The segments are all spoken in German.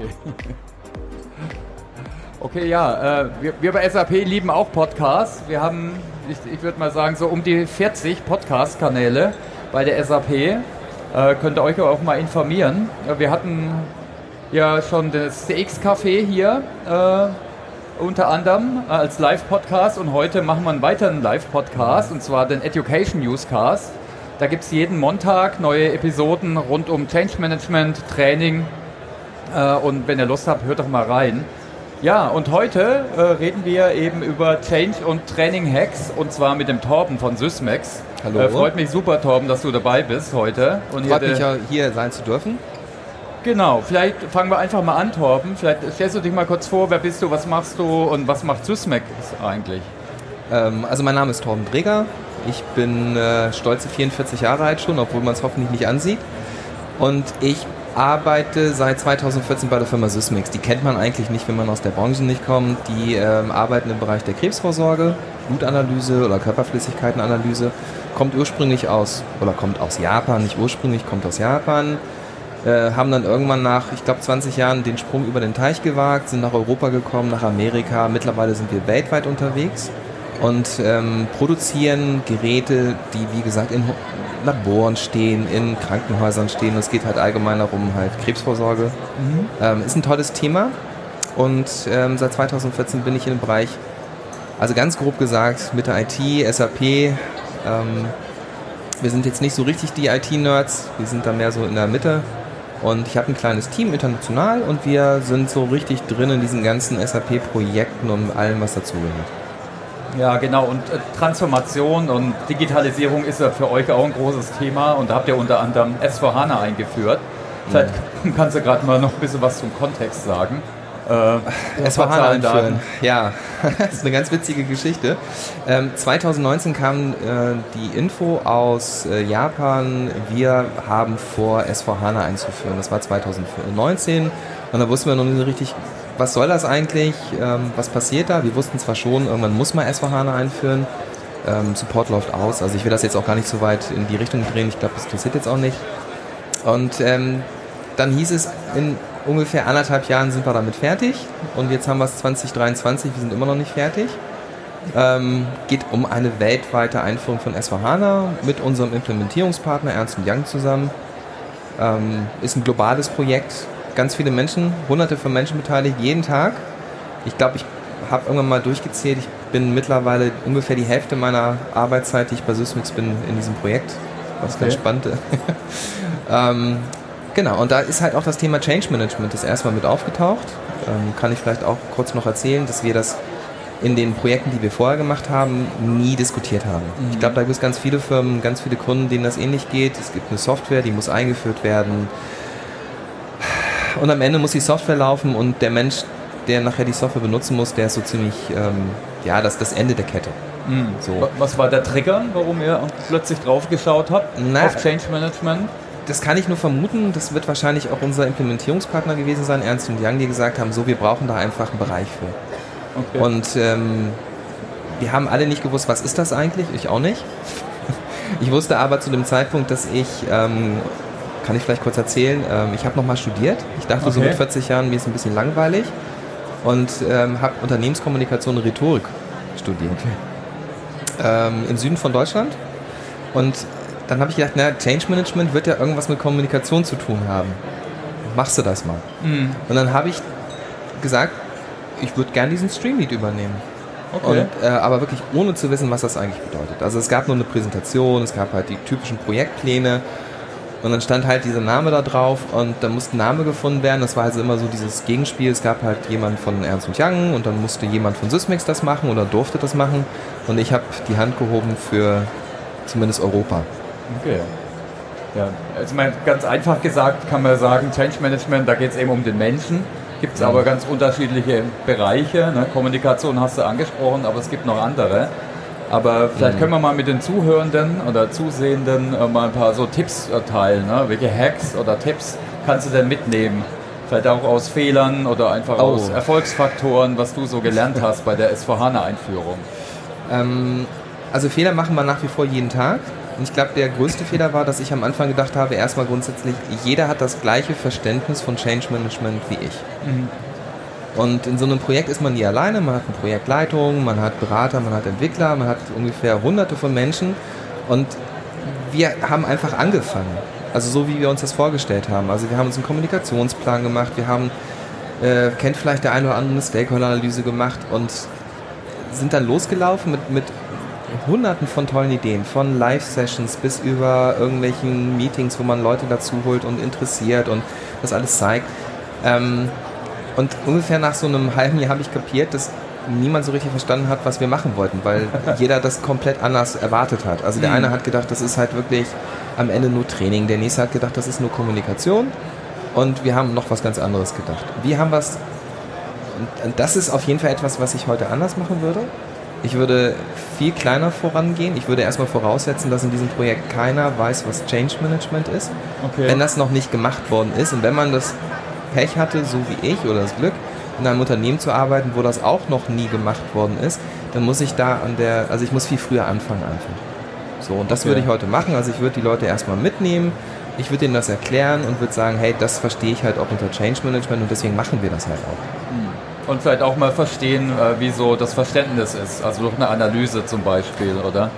Okay. Okay, ja, äh, wir, wir bei SAP lieben auch Podcasts. Wir haben, ich, ich würde mal sagen, so um die 40 Podcast-Kanäle bei der SAP. Äh, könnt ihr euch auch mal informieren. Wir hatten ja schon das CX-Café hier, äh, unter anderem äh, als Live-Podcast und heute machen wir einen weiteren Live-Podcast und zwar den Education Newscast. Da gibt es jeden Montag neue Episoden rund um Change Management, Training äh, und wenn ihr Lust habt, hört doch mal rein. Ja, und heute äh, reden wir eben über Change und Training Hacks und zwar mit dem Torben von Sysmex. Hallo. Äh, freut mich super, Torben, dass du dabei bist heute. Und Freut hier mich ja, hier sein zu dürfen. Genau, vielleicht fangen wir einfach mal an, Torben. Vielleicht stellst du dich mal kurz vor, wer bist du, was machst du und was macht Sysmex eigentlich? Ähm, also mein Name ist Torben Breger. Ich bin äh, stolze 44 Jahre alt schon, obwohl man es hoffentlich nicht ansieht. Und ich arbeite seit 2014 bei der Firma Sysmex. Die kennt man eigentlich nicht, wenn man aus der Branche nicht kommt. Die ähm, arbeiten im Bereich der Krebsvorsorge, Blutanalyse oder Körperflüssigkeitenanalyse. Kommt ursprünglich aus, oder kommt aus Japan, nicht ursprünglich, kommt aus Japan. Äh, haben dann irgendwann nach, ich glaube, 20 Jahren den Sprung über den Teich gewagt, sind nach Europa gekommen, nach Amerika. Mittlerweile sind wir weltweit unterwegs und ähm, produzieren Geräte, die wie gesagt in Laboren stehen, in Krankenhäusern stehen. Es geht halt allgemein darum, halt Krebsvorsorge. Ähm, ist ein tolles Thema und ähm, seit 2014 bin ich in dem Bereich, also ganz grob gesagt, mit der IT, SAP. Ähm, wir sind jetzt nicht so richtig die IT-Nerds, wir sind da mehr so in der Mitte. Und ich habe ein kleines Team international und wir sind so richtig drin in diesen ganzen SAP-Projekten und allem, was dazugehört. Ja, genau. Und äh, Transformation und Digitalisierung ist ja für euch auch ein großes Thema. Und da habt ihr unter anderem S4HANA eingeführt. Vielleicht kannst du gerade mal noch ein bisschen was zum Kontext sagen. Äh, Es war HANA Zahlen, Daten. einführen. Ja, das ist eine ganz witzige Geschichte. Ähm, 2019 kam äh, die Info aus äh, Japan, wir haben vor, S4HANA einzuführen. Das war 2019 und da wussten wir noch nicht so richtig, was soll das eigentlich, ähm, was passiert da. Wir wussten zwar schon, irgendwann muss man S4HANA einführen. Ähm, Support läuft aus, also ich will das jetzt auch gar nicht so weit in die Richtung drehen. Ich glaube, das interessiert jetzt auch nicht. Und ähm, dann hieß es, in ungefähr anderthalb Jahren sind wir damit fertig. Und jetzt haben wir es 2023, wir sind immer noch nicht fertig. Ähm, geht um eine weltweite Einführung von S4HANA mit unserem Implementierungspartner Ernst Young zusammen. Ähm, ist ein globales Projekt. Ganz viele Menschen, hunderte von Menschen beteiligt, jeden Tag. Ich glaube, ich habe irgendwann mal durchgezählt. Ich bin mittlerweile ungefähr die Hälfte meiner Arbeitszeit, die ich bei Sysmix bin, in diesem Projekt. Was ganz Okay. spannend. ähm, genau, und da ist halt auch das Thema Change Management das erstmal mit aufgetaucht. Ähm, kann ich vielleicht auch kurz noch erzählen, dass wir das in den Projekten, die wir vorher gemacht haben, nie diskutiert haben. Ich glaube, da gibt es ganz viele Firmen, ganz viele Kunden, denen das ähnlich geht. Es gibt eine Software, die muss eingeführt werden. Und am Ende muss die Software laufen und der Mensch, der nachher die Software benutzen muss, der ist so ziemlich, ähm, ja, das das Ende der Kette. So. Wa- Was war der Trigger, warum ihr plötzlich drauf geschaut habt Na- auf Change Management? Das kann ich nur vermuten. Das wird wahrscheinlich auch unser Implementierungspartner gewesen sein, Ernst und Young, die gesagt haben, so, wir brauchen da einfach einen Bereich für. Okay. Und ähm, wir haben alle nicht gewusst, was ist das eigentlich? Ich auch nicht. Ich wusste aber zu dem Zeitpunkt, dass ich, ähm, kann ich vielleicht kurz erzählen, ähm, ich habe nochmal studiert. Ich dachte so Okay. mit 40 Jahren, mir ist ein bisschen langweilig und ähm, habe Unternehmenskommunikation und Rhetorik studiert. Ähm, Im Süden von Deutschland. Und dann habe ich gedacht, na, Change Management wird ja irgendwas mit Kommunikation zu tun haben. Machst du das mal? Mhm. Und dann habe ich gesagt, ich würde gern diesen Streamlead übernehmen. Okay. Und, äh, aber wirklich ohne zu wissen, was das eigentlich bedeutet. Also es gab nur eine Präsentation, es gab halt die typischen Projektpläne und dann stand halt dieser Name da drauf und dann musste ein Name gefunden werden. Das war also immer so dieses Gegenspiel. Es gab halt jemand von Ernst und Young und dann musste jemand von Sysmex das machen oder durfte das machen und ich habe die Hand gehoben für zumindest Europa. Okay. Ja, also mal ganz einfach gesagt kann man sagen, Change Management, da geht es eben um den Menschen. Gibt es aber ganz unterschiedliche Bereiche. Ne? Kommunikation hast du angesprochen, aber es gibt noch andere. Aber vielleicht können wir mal mit den Zuhörenden oder Zusehenden äh, mal ein paar so Tipps äh, teilen. Ne? Welche Hacks oder Tipps kannst du denn mitnehmen? Vielleicht auch aus Fehlern oder einfach Oh. aus Erfolgsfaktoren, was du so gelernt hast bei der S4HANA-Einführung. Ähm, also Fehler machen wir nach wie vor jeden Tag. Und ich glaube, der größte Fehler war, dass ich am Anfang gedacht habe, erstmal grundsätzlich, jeder hat das gleiche Verständnis von Change Management wie ich. Mhm. Und in so einem Projekt ist man nie alleine, man hat eine Projektleitung, man hat Berater, man hat Entwickler, man hat ungefähr hunderte von Menschen und wir haben einfach angefangen. Also so wie wir uns das vorgestellt haben. Also wir haben uns einen Kommunikationsplan gemacht, wir haben, äh, kennt vielleicht der eine oder andere eine Stakeholder-Analyse gemacht und sind dann losgelaufen mit, mit hunderten von tollen Ideen, von Live-Sessions bis über irgendwelchen Meetings, wo man Leute dazu holt und interessiert und das alles zeigt. Ähm, und ungefähr nach so einem halben Jahr habe ich kapiert, dass niemand so richtig verstanden hat, was wir machen wollten, weil jeder das komplett anders erwartet hat. Also der mhm. eine hat gedacht, das ist halt wirklich am Ende nur Training, der nächste hat gedacht, das ist nur Kommunikation und wir haben noch was ganz anderes gedacht. Wir haben was, und das ist auf jeden Fall etwas, was ich heute anders machen würde. Ich würde viel kleiner vorangehen. Ich würde erstmal voraussetzen, dass in diesem Projekt keiner weiß, was Change Management ist. Okay. Wenn das noch nicht gemacht worden ist und wenn man das Pech hatte, so wie ich oder das Glück, in einem Unternehmen zu arbeiten, wo das auch noch nie gemacht worden ist, dann muss ich da an der, also ich muss viel früher anfangen einfach. So, und das okay. würde ich heute machen. Also ich würde die Leute erstmal mitnehmen, ich würde ihnen das erklären und würde sagen, hey, das verstehe ich halt auch unter Change Management und deswegen machen wir das halt auch. Hm. Und vielleicht auch mal verstehen, äh, wie so das Verständnis ist, also durch eine Analyse zum Beispiel, oder?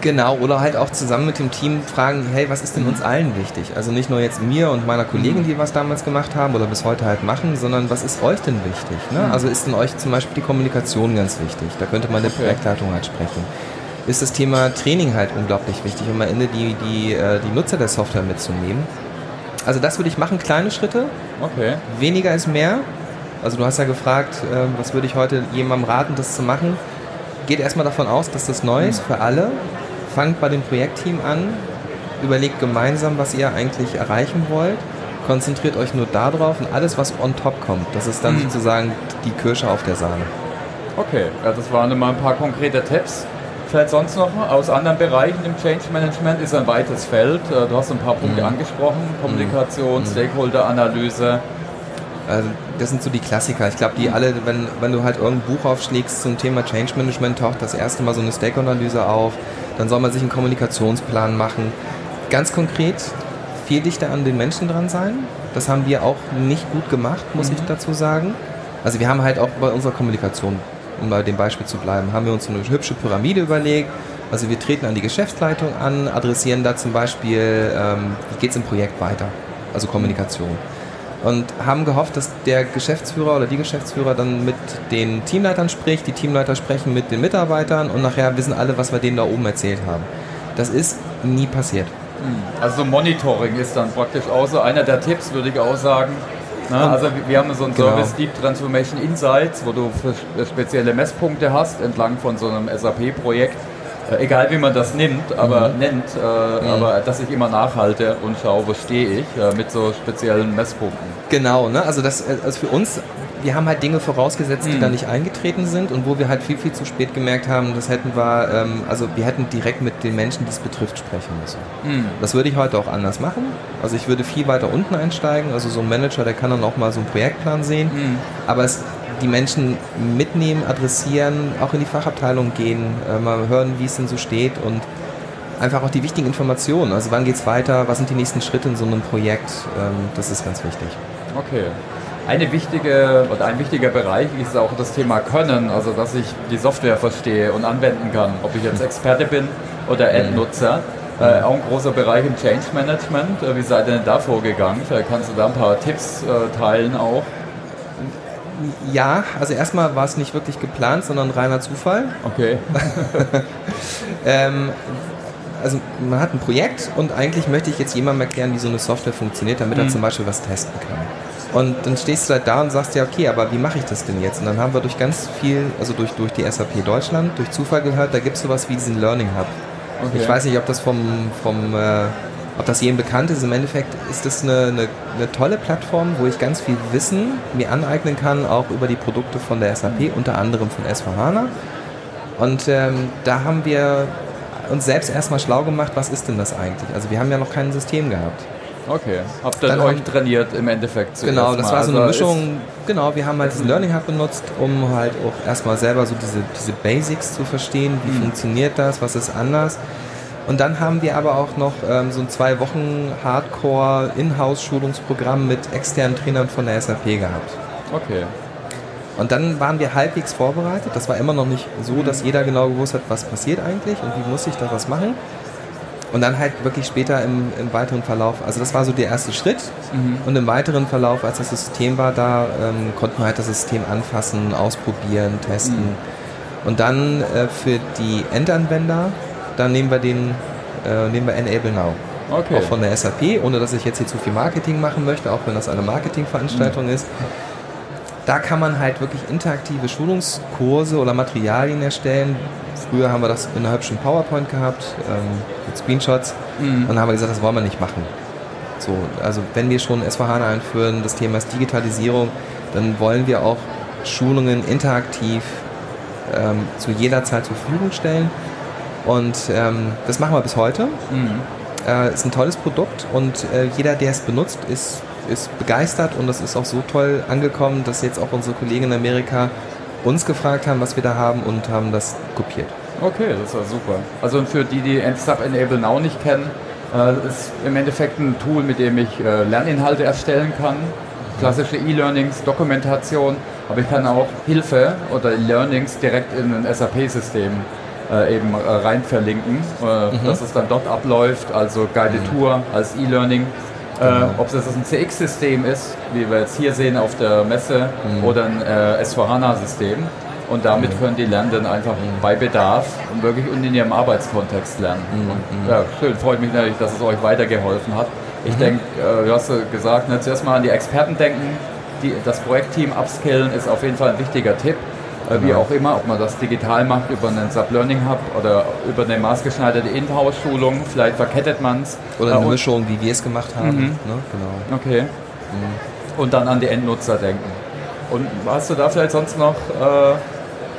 Genau, oder halt auch zusammen mit dem Team fragen, hey, was ist denn uns allen wichtig? Also nicht nur jetzt mir und meiner Kollegin, die was damals gemacht haben oder bis heute halt machen, sondern was ist euch denn wichtig? Ne? Mhm. Also ist denn euch zum Beispiel die Kommunikation ganz wichtig? Da könnte man der Projektleitung halt sprechen. Ist das Thema Training halt unglaublich wichtig, um am Ende die, die, äh, die Nutzer der Software mitzunehmen? Also das würde ich machen, kleine Schritte. Okay. Weniger ist mehr. Also du hast ja gefragt, ähm, was würde ich heute jemandem raten, das zu machen? Geht erstmal davon aus, dass das neu ist für alle fangt bei dem Projektteam an, überlegt gemeinsam, was ihr eigentlich erreichen wollt, konzentriert euch nur darauf und alles, was on top kommt, das ist dann mhm. sozusagen die Kirsche auf der Sahne. Okay, ja, das waren immer ein paar konkrete Tipps. Vielleicht sonst noch aus anderen Bereichen im Change Management ist ein weites Feld. Äh, du hast ein paar Punkte mhm. angesprochen: Kommunikation, mhm. Stakeholder-Analyse. Also das sind so die Klassiker. Ich glaube, die mhm. alle, wenn, wenn du halt irgendein Buch aufschlägst zum Thema Change Management, taucht das erste Mal so eine Stakeholder-Analyse auf dann soll man sich einen Kommunikationsplan machen. Ganz konkret viel dichter an den Menschen dran sein. Das haben wir auch nicht gut gemacht, muss mhm. ich dazu sagen. Also wir haben halt auch bei unserer Kommunikation, um bei dem Beispiel zu bleiben, haben wir uns eine hübsche Pyramide überlegt. Also wir treten an die Geschäftsleitung an, adressieren da zum Beispiel, ähm, wie geht es im Projekt weiter, also Kommunikation und haben gehofft, dass der Geschäftsführer oder die Geschäftsführer dann mit den Teamleitern spricht, die Teamleiter sprechen mit den Mitarbeitern und nachher wissen alle, was wir denen da oben erzählt haben. Das ist nie passiert. Hm. Also Monitoring ist dann praktisch auch so einer der Tipps, würde ich auch sagen. Na, also wir haben so einen genau. Service Deep Transformation Insights, wo du spezielle Messpunkte hast entlang von so einem SAP-Projekt egal wie man das nimmt, aber mhm. nennt, äh, mhm. aber dass ich immer nachhalte und schaue, wo stehe ich, äh, mit so speziellen Messpunkten. Genau, ne? also das äh, also für uns, wir haben halt Dinge vorausgesetzt, die mhm. da nicht eingetreten sind und wo wir halt viel, viel zu spät gemerkt haben, das hätten wir, ähm, also wir hätten direkt mit den Menschen, die es betrifft, sprechen müssen. Mhm. Das würde ich heute auch anders machen. Also ich würde viel weiter unten einsteigen, also so ein Manager, der kann dann auch mal so einen Projektplan sehen, mhm. aber es die Menschen mitnehmen, adressieren, auch in die Fachabteilung gehen, äh, mal hören, wie es denn so steht und einfach auch die wichtigen Informationen. Also wann geht es weiter, was sind die nächsten Schritte in so einem Projekt, ähm, das ist ganz wichtig. Okay. Eine wichtige oder ein wichtiger Bereich ist auch das Thema Können, also dass ich die Software verstehe und anwenden kann, ob ich jetzt Experte bin oder Endnutzer. Äh, auch ein großer Bereich im Change Management. Äh, wie seid ihr denn da vorgegangen? Vielleicht kannst du da ein paar Tipps äh, teilen auch. Ja, also erstmal war es nicht wirklich geplant, sondern reiner Zufall. Okay. ähm, also man hat ein Projekt und eigentlich möchte ich jetzt jemandem erklären, wie so eine Software funktioniert, damit mhm. er zum Beispiel was testen kann. Und dann stehst du halt da und sagst ja, okay, aber wie mache ich das denn jetzt? Und dann haben wir durch ganz viel, also durch, durch die SAP Deutschland, durch Zufall gehört, da gibt es sowas wie diesen Learning Hub. Okay. Ich weiß nicht, ob das vom, vom äh, ob das jedem bekannt ist, im Endeffekt ist das eine, eine, eine, tolle Plattform, wo ich ganz viel Wissen mir aneignen kann, auch über die Produkte von der SAP, unter anderem von S4HANA. Und ähm, da haben wir uns selbst erstmal schlau gemacht, was ist denn das eigentlich? Also wir haben ja noch kein System gehabt. Okay, habt ihr Dann euch haben, trainiert im Endeffekt Genau, das war so eine also Mischung. Genau, wir haben halt diesen Learning Hub benutzt, um halt auch erstmal selber so diese, diese Basics zu verstehen. Wie mhm. funktioniert das? Was ist anders? Und dann haben wir aber auch noch ähm, so ein zwei Wochen Hardcore Inhouse-Schulungsprogramm mit externen Trainern von der SAP gehabt. Okay. Und dann waren wir halbwegs vorbereitet. Das war immer noch nicht so, dass jeder genau gewusst hat, was passiert eigentlich und wie muss ich da was machen. Und dann halt wirklich später im, im weiteren Verlauf, also das war so der erste Schritt. Mhm. Und im weiteren Verlauf, als das System war da, ähm, konnten wir halt das System anfassen, ausprobieren, testen. Mhm. Und dann äh, für die Endanwender, dann nehmen wir den, äh, nehmen wir Enable Now. Okay. Auch von der SAP, ohne dass ich jetzt hier zu viel Marketing machen möchte, auch wenn das eine Marketingveranstaltung mhm. ist. Da kann man halt wirklich interaktive Schulungskurse oder Materialien erstellen. Früher haben wir das in einer hübschen PowerPoint gehabt, ähm, mit Screenshots. Mhm. Und dann haben wir gesagt, das wollen wir nicht machen. So, also wenn wir schon S4HANA einführen, das Thema ist Digitalisierung, dann wollen wir auch Schulungen interaktiv ähm, zu jeder Zeit zur Verfügung stellen. Und ähm, das machen wir bis heute. Mhm. Äh, ist ein tolles Produkt und äh, jeder, der es benutzt, ist, ist begeistert und das ist auch so toll angekommen, dass jetzt auch unsere Kollegen in Amerika uns gefragt haben, was wir da haben und haben das kopiert. Okay, das war super. Also für die, die Sub Enable Now nicht kennen, äh, ist im Endeffekt ein Tool, mit dem ich äh, Lerninhalte erstellen kann. Klassische E-Learnings, Dokumentation, aber ich kann auch Hilfe oder Learnings direkt in ein SAP-System äh, eben äh, rein verlinken, äh, mhm. dass es dann dort abläuft, also Guided mhm. Tour als E-Learning. Äh, genau. ob es jetzt ein CX-System ist, wie wir jetzt hier sehen auf der Messe, mhm. oder ein äh, S4HANA-System. Und damit mhm. können die Lernenden einfach mhm. bei Bedarf und wirklich in ihrem Arbeitskontext lernen. Mhm. Ja, schön, freut mich natürlich, dass es euch weitergeholfen hat. Ich denke, äh, du hast gesagt, ne, zuerst mal an die Experten denken, die, das Projektteam upskillen ist auf jeden Fall ein wichtiger Tipp. Genau. Wie auch immer, ob man das digital macht über einen Sub-Learning Hub oder über eine maßgeschneiderte In-House-Schulung, vielleicht verkettet man es. Oder eine äh, Mischung, wie wir es gemacht haben. Mhm. Ne? Genau. Okay. Mhm. Und dann an die Endnutzer denken. Und hast du da vielleicht sonst noch äh,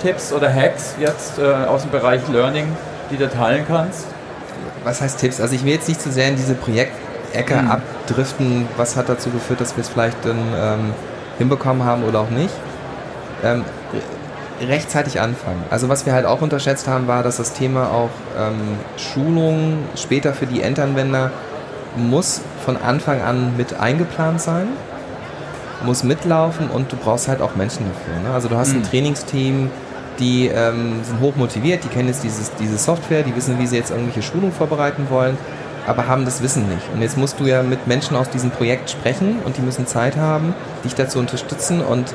Tipps oder Hacks jetzt äh, aus dem Bereich Learning, die du teilen kannst? Was heißt Tipps? Also ich will jetzt nicht zu sehr in diese Projektecke mhm. abdriften. Was hat dazu geführt, dass wir es vielleicht dann ähm, hinbekommen haben oder auch nicht? Ähm, rechtzeitig anfangen. Also was wir halt auch unterschätzt haben, war, dass das Thema auch ähm, Schulung später für die Endanwender muss von Anfang an mit eingeplant sein, muss mitlaufen und du brauchst halt auch Menschen dafür. Ne? Also du hast mhm. ein Trainingsteam, die ähm, sind hoch motiviert, die kennen jetzt dieses, diese Software, die wissen, wie sie jetzt irgendwelche Schulungen vorbereiten wollen, aber haben das Wissen nicht. Und jetzt musst du ja mit Menschen aus diesem Projekt sprechen und die müssen Zeit haben, dich dazu unterstützen und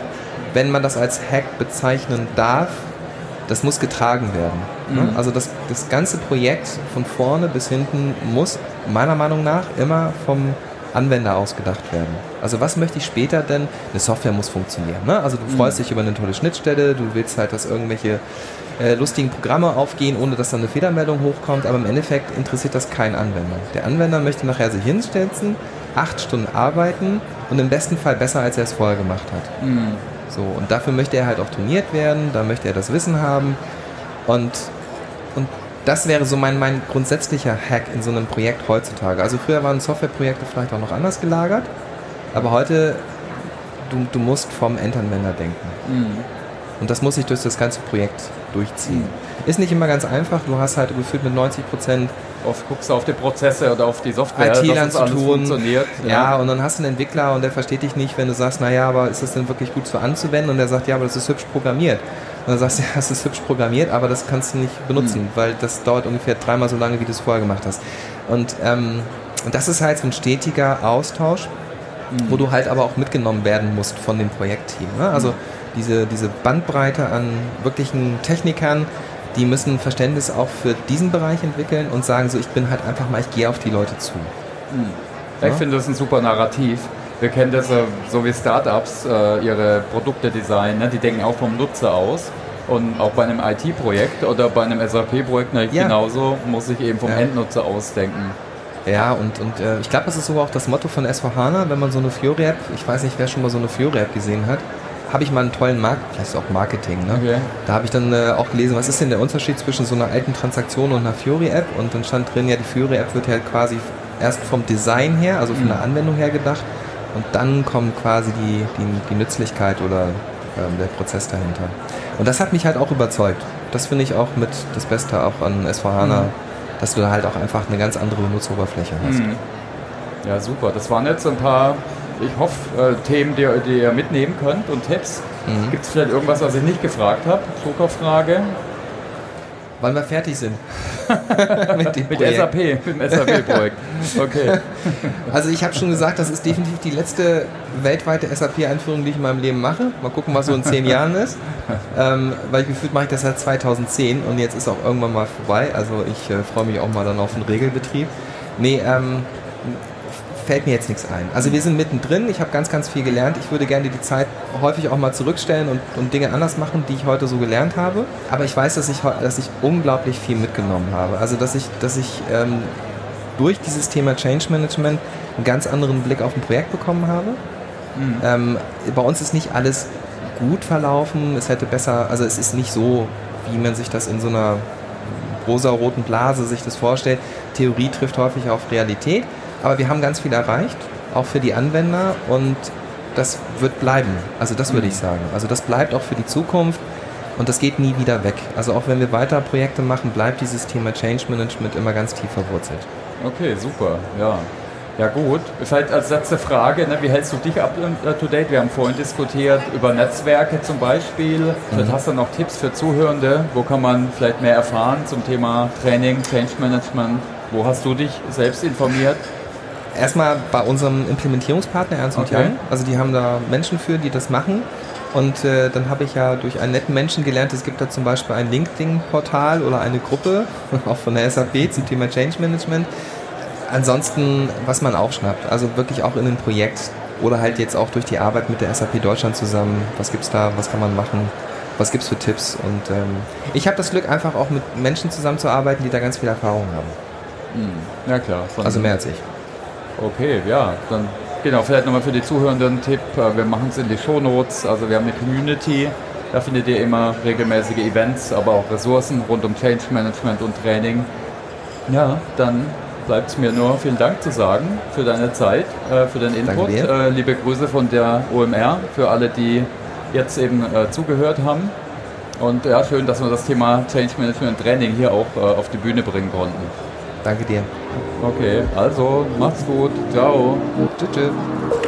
wenn man das als Hack bezeichnen darf, das muss getragen werden. Ne? Mhm. Also das, das ganze Projekt von vorne bis hinten muss meiner Meinung nach immer vom Anwender ausgedacht werden. Also was möchte ich später denn? Eine Software muss funktionieren. Ne? Also du mhm. freust mhm. dich über eine tolle Schnittstelle, du willst halt, dass irgendwelche äh, lustigen Programme aufgehen, ohne dass dann eine Fehlermeldung hochkommt, aber im Endeffekt interessiert das keinen Anwender. Der Anwender möchte nachher sich hinstellen, acht Stunden arbeiten und im besten Fall besser, als er es vorher gemacht hat. Mhm. So, und dafür möchte er halt auch trainiert werden, da möchte er das Wissen haben. Und, und das wäre so mein, mein grundsätzlicher Hack in so einem Projekt heutzutage. Also früher waren Softwareprojekte vielleicht auch noch anders gelagert, aber heute, du, du musst vom Endanwender denken. Mhm. Und das muss sich durch das ganze Projekt durchziehen. Mhm. Ist nicht immer ganz einfach, du hast halt gefühlt mit 90 Prozent oft guckst du auf die Prozesse oder auf die Software, IT zu tun. funktioniert. Ja. ja. und dann hast du einen Entwickler und der versteht dich nicht, wenn du sagst, naja, aber ist das denn wirklich gut so anzuwenden? Und der sagt, ja, aber das ist hübsch programmiert. Und dann sagst du, ja, das ist hübsch programmiert, aber das kannst du nicht benutzen, mhm. weil das dauert ungefähr dreimal so lange, wie du es vorher gemacht hast. Und, ähm, und das ist halt so ein stetiger Austausch, mhm. wo du halt aber auch mitgenommen werden musst von dem Projektteam. Ne? Also mhm. diese, diese Bandbreite an wirklichen Technikern, die müssen Verständnis auch für diesen Bereich entwickeln und sagen so, ich bin halt einfach mal, ich gehe auf die Leute zu. Hm. Ja, ich finde das ein super Narrativ. Wir kennen das äh, so wie Startups äh, ihre Produkte designen, ne? die denken auch vom Nutzer aus. Und auch bei einem IT-Projekt oder bei einem SAP-Projekt ja. genauso muss ich eben vom ja. Endnutzer ausdenken. Ja, und, und äh, ich glaube, das ist sogar auch das Motto von S4HANA, wenn man so eine Fiori-App, ich weiß nicht, wer schon mal so eine Fiori-App gesehen hat, habe ich mal einen tollen Markt, vielleicht auch Marketing, ne? Okay. Da habe ich dann äh, auch gelesen, was ist denn der Unterschied zwischen so einer alten Transaktion und einer Fury-App? Und dann stand drin, ja, die Fury-App wird ja quasi erst vom Design her, also von mhm. der Anwendung her gedacht, und dann kommt quasi die, die, die Nützlichkeit oder ähm, der Prozess dahinter. Und das hat mich halt auch überzeugt. Das finde ich auch mit das Beste auch an S4HANA. Mhm. dass du da halt auch einfach eine ganz andere Benutzeroberfläche hast. Mhm. Ja, super. Das waren jetzt ein paar, ich hoffe, äh, Themen, die, die, ihr mitnehmen könnt und Tipps. Mhm. Gibt es vielleicht irgendwas, was ich nicht gefragt habe? Druckerfrage? Wann wir fertig sind. mit, dem mit SAP, mit dem SAP-Projekt. Okay. Also ich habe schon gesagt, das ist definitiv die letzte weltweite SAP-Einführung, die ich in meinem Leben mache. Mal gucken, was so in zehn Jahren ist. Ähm, weil ich gefühlt mache ich das seit 2010 und jetzt ist auch irgendwann mal vorbei. Also ich äh, freue mich auch mal dann auf den Regelbetrieb. Nee, ähm, fällt mir jetzt nichts ein. Also wir sind mittendrin, ich habe ganz, ganz viel gelernt. Ich würde gerne die Zeit häufig auch mal zurückstellen und, und Dinge anders machen, die ich heute so gelernt habe. Aber ich weiß, dass ich, dass ich unglaublich viel mitgenommen habe. Also dass ich, dass ich ähm, durch dieses Thema Change Management einen ganz anderen Blick auf ein Projekt bekommen habe. Mhm. Ähm, bei uns ist nicht alles gut verlaufen. Es hätte besser, also es ist nicht so, wie man sich das in so einer rosa-roten Blase sich das vorstellt. Theorie trifft häufig auf Realität. Aber wir haben ganz viel erreicht, auch für die Anwender und das wird bleiben. Also das würde ich mhm. sagen. Also das bleibt auch für die Zukunft und das geht nie wieder weg. Also auch wenn wir weiter Projekte machen, bleibt dieses Thema Change Management immer ganz tief verwurzelt. Okay, super, ja. Ja gut, vielleicht als letzte Frage, ne, wie hältst du dich up to date? Wir haben vorhin diskutiert über Netzwerke zum Beispiel. Vielleicht mhm. hast du noch Tipps für Zuhörende, wo kann man vielleicht mehr erfahren zum Thema Training, Change Management? Wo hast du dich selbst informiert? Erstmal bei unserem Implementierungspartner Ernst okay. Young. Also die haben da Menschen für, die das machen. Und äh, dann habe ich ja durch einen netten Menschen gelernt, es gibt da zum Beispiel ein LinkedIn-Portal oder eine Gruppe, auch von der SAP zum Thema Change Management. Ansonsten, was man aufschnappt, also wirklich auch in ein Projekt oder halt jetzt auch durch die Arbeit mit der SAP Deutschland zusammen, was gibt es da, was kann man machen, was gibt es für Tipps. Und ähm, ich habe das Glück, einfach auch mit Menschen zusammenzuarbeiten, die da ganz viel Erfahrung haben. Hm. Ja klar. also mehr als ich. Okay, ja, dann genau, vielleicht nochmal für die Zuhörenden Tipp. Äh, wir machen es in die Shownotes. Also wir haben eine Community, da findet ihr immer regelmäßige Events, aber auch Ressourcen rund um Change Management und Training. Ja, dann bleibt es mir nur vielen Dank zu sagen für deine Zeit, äh, für den Input. Äh, liebe Grüße von der OMR für alle, die jetzt eben zugehört haben. Und ja, schön, dass wir das Thema Change Management Training hier auch auf die Bühne bringen konnten. Danke dir. Okay, also macht's gut. Ciao. Tschüss. tschüss.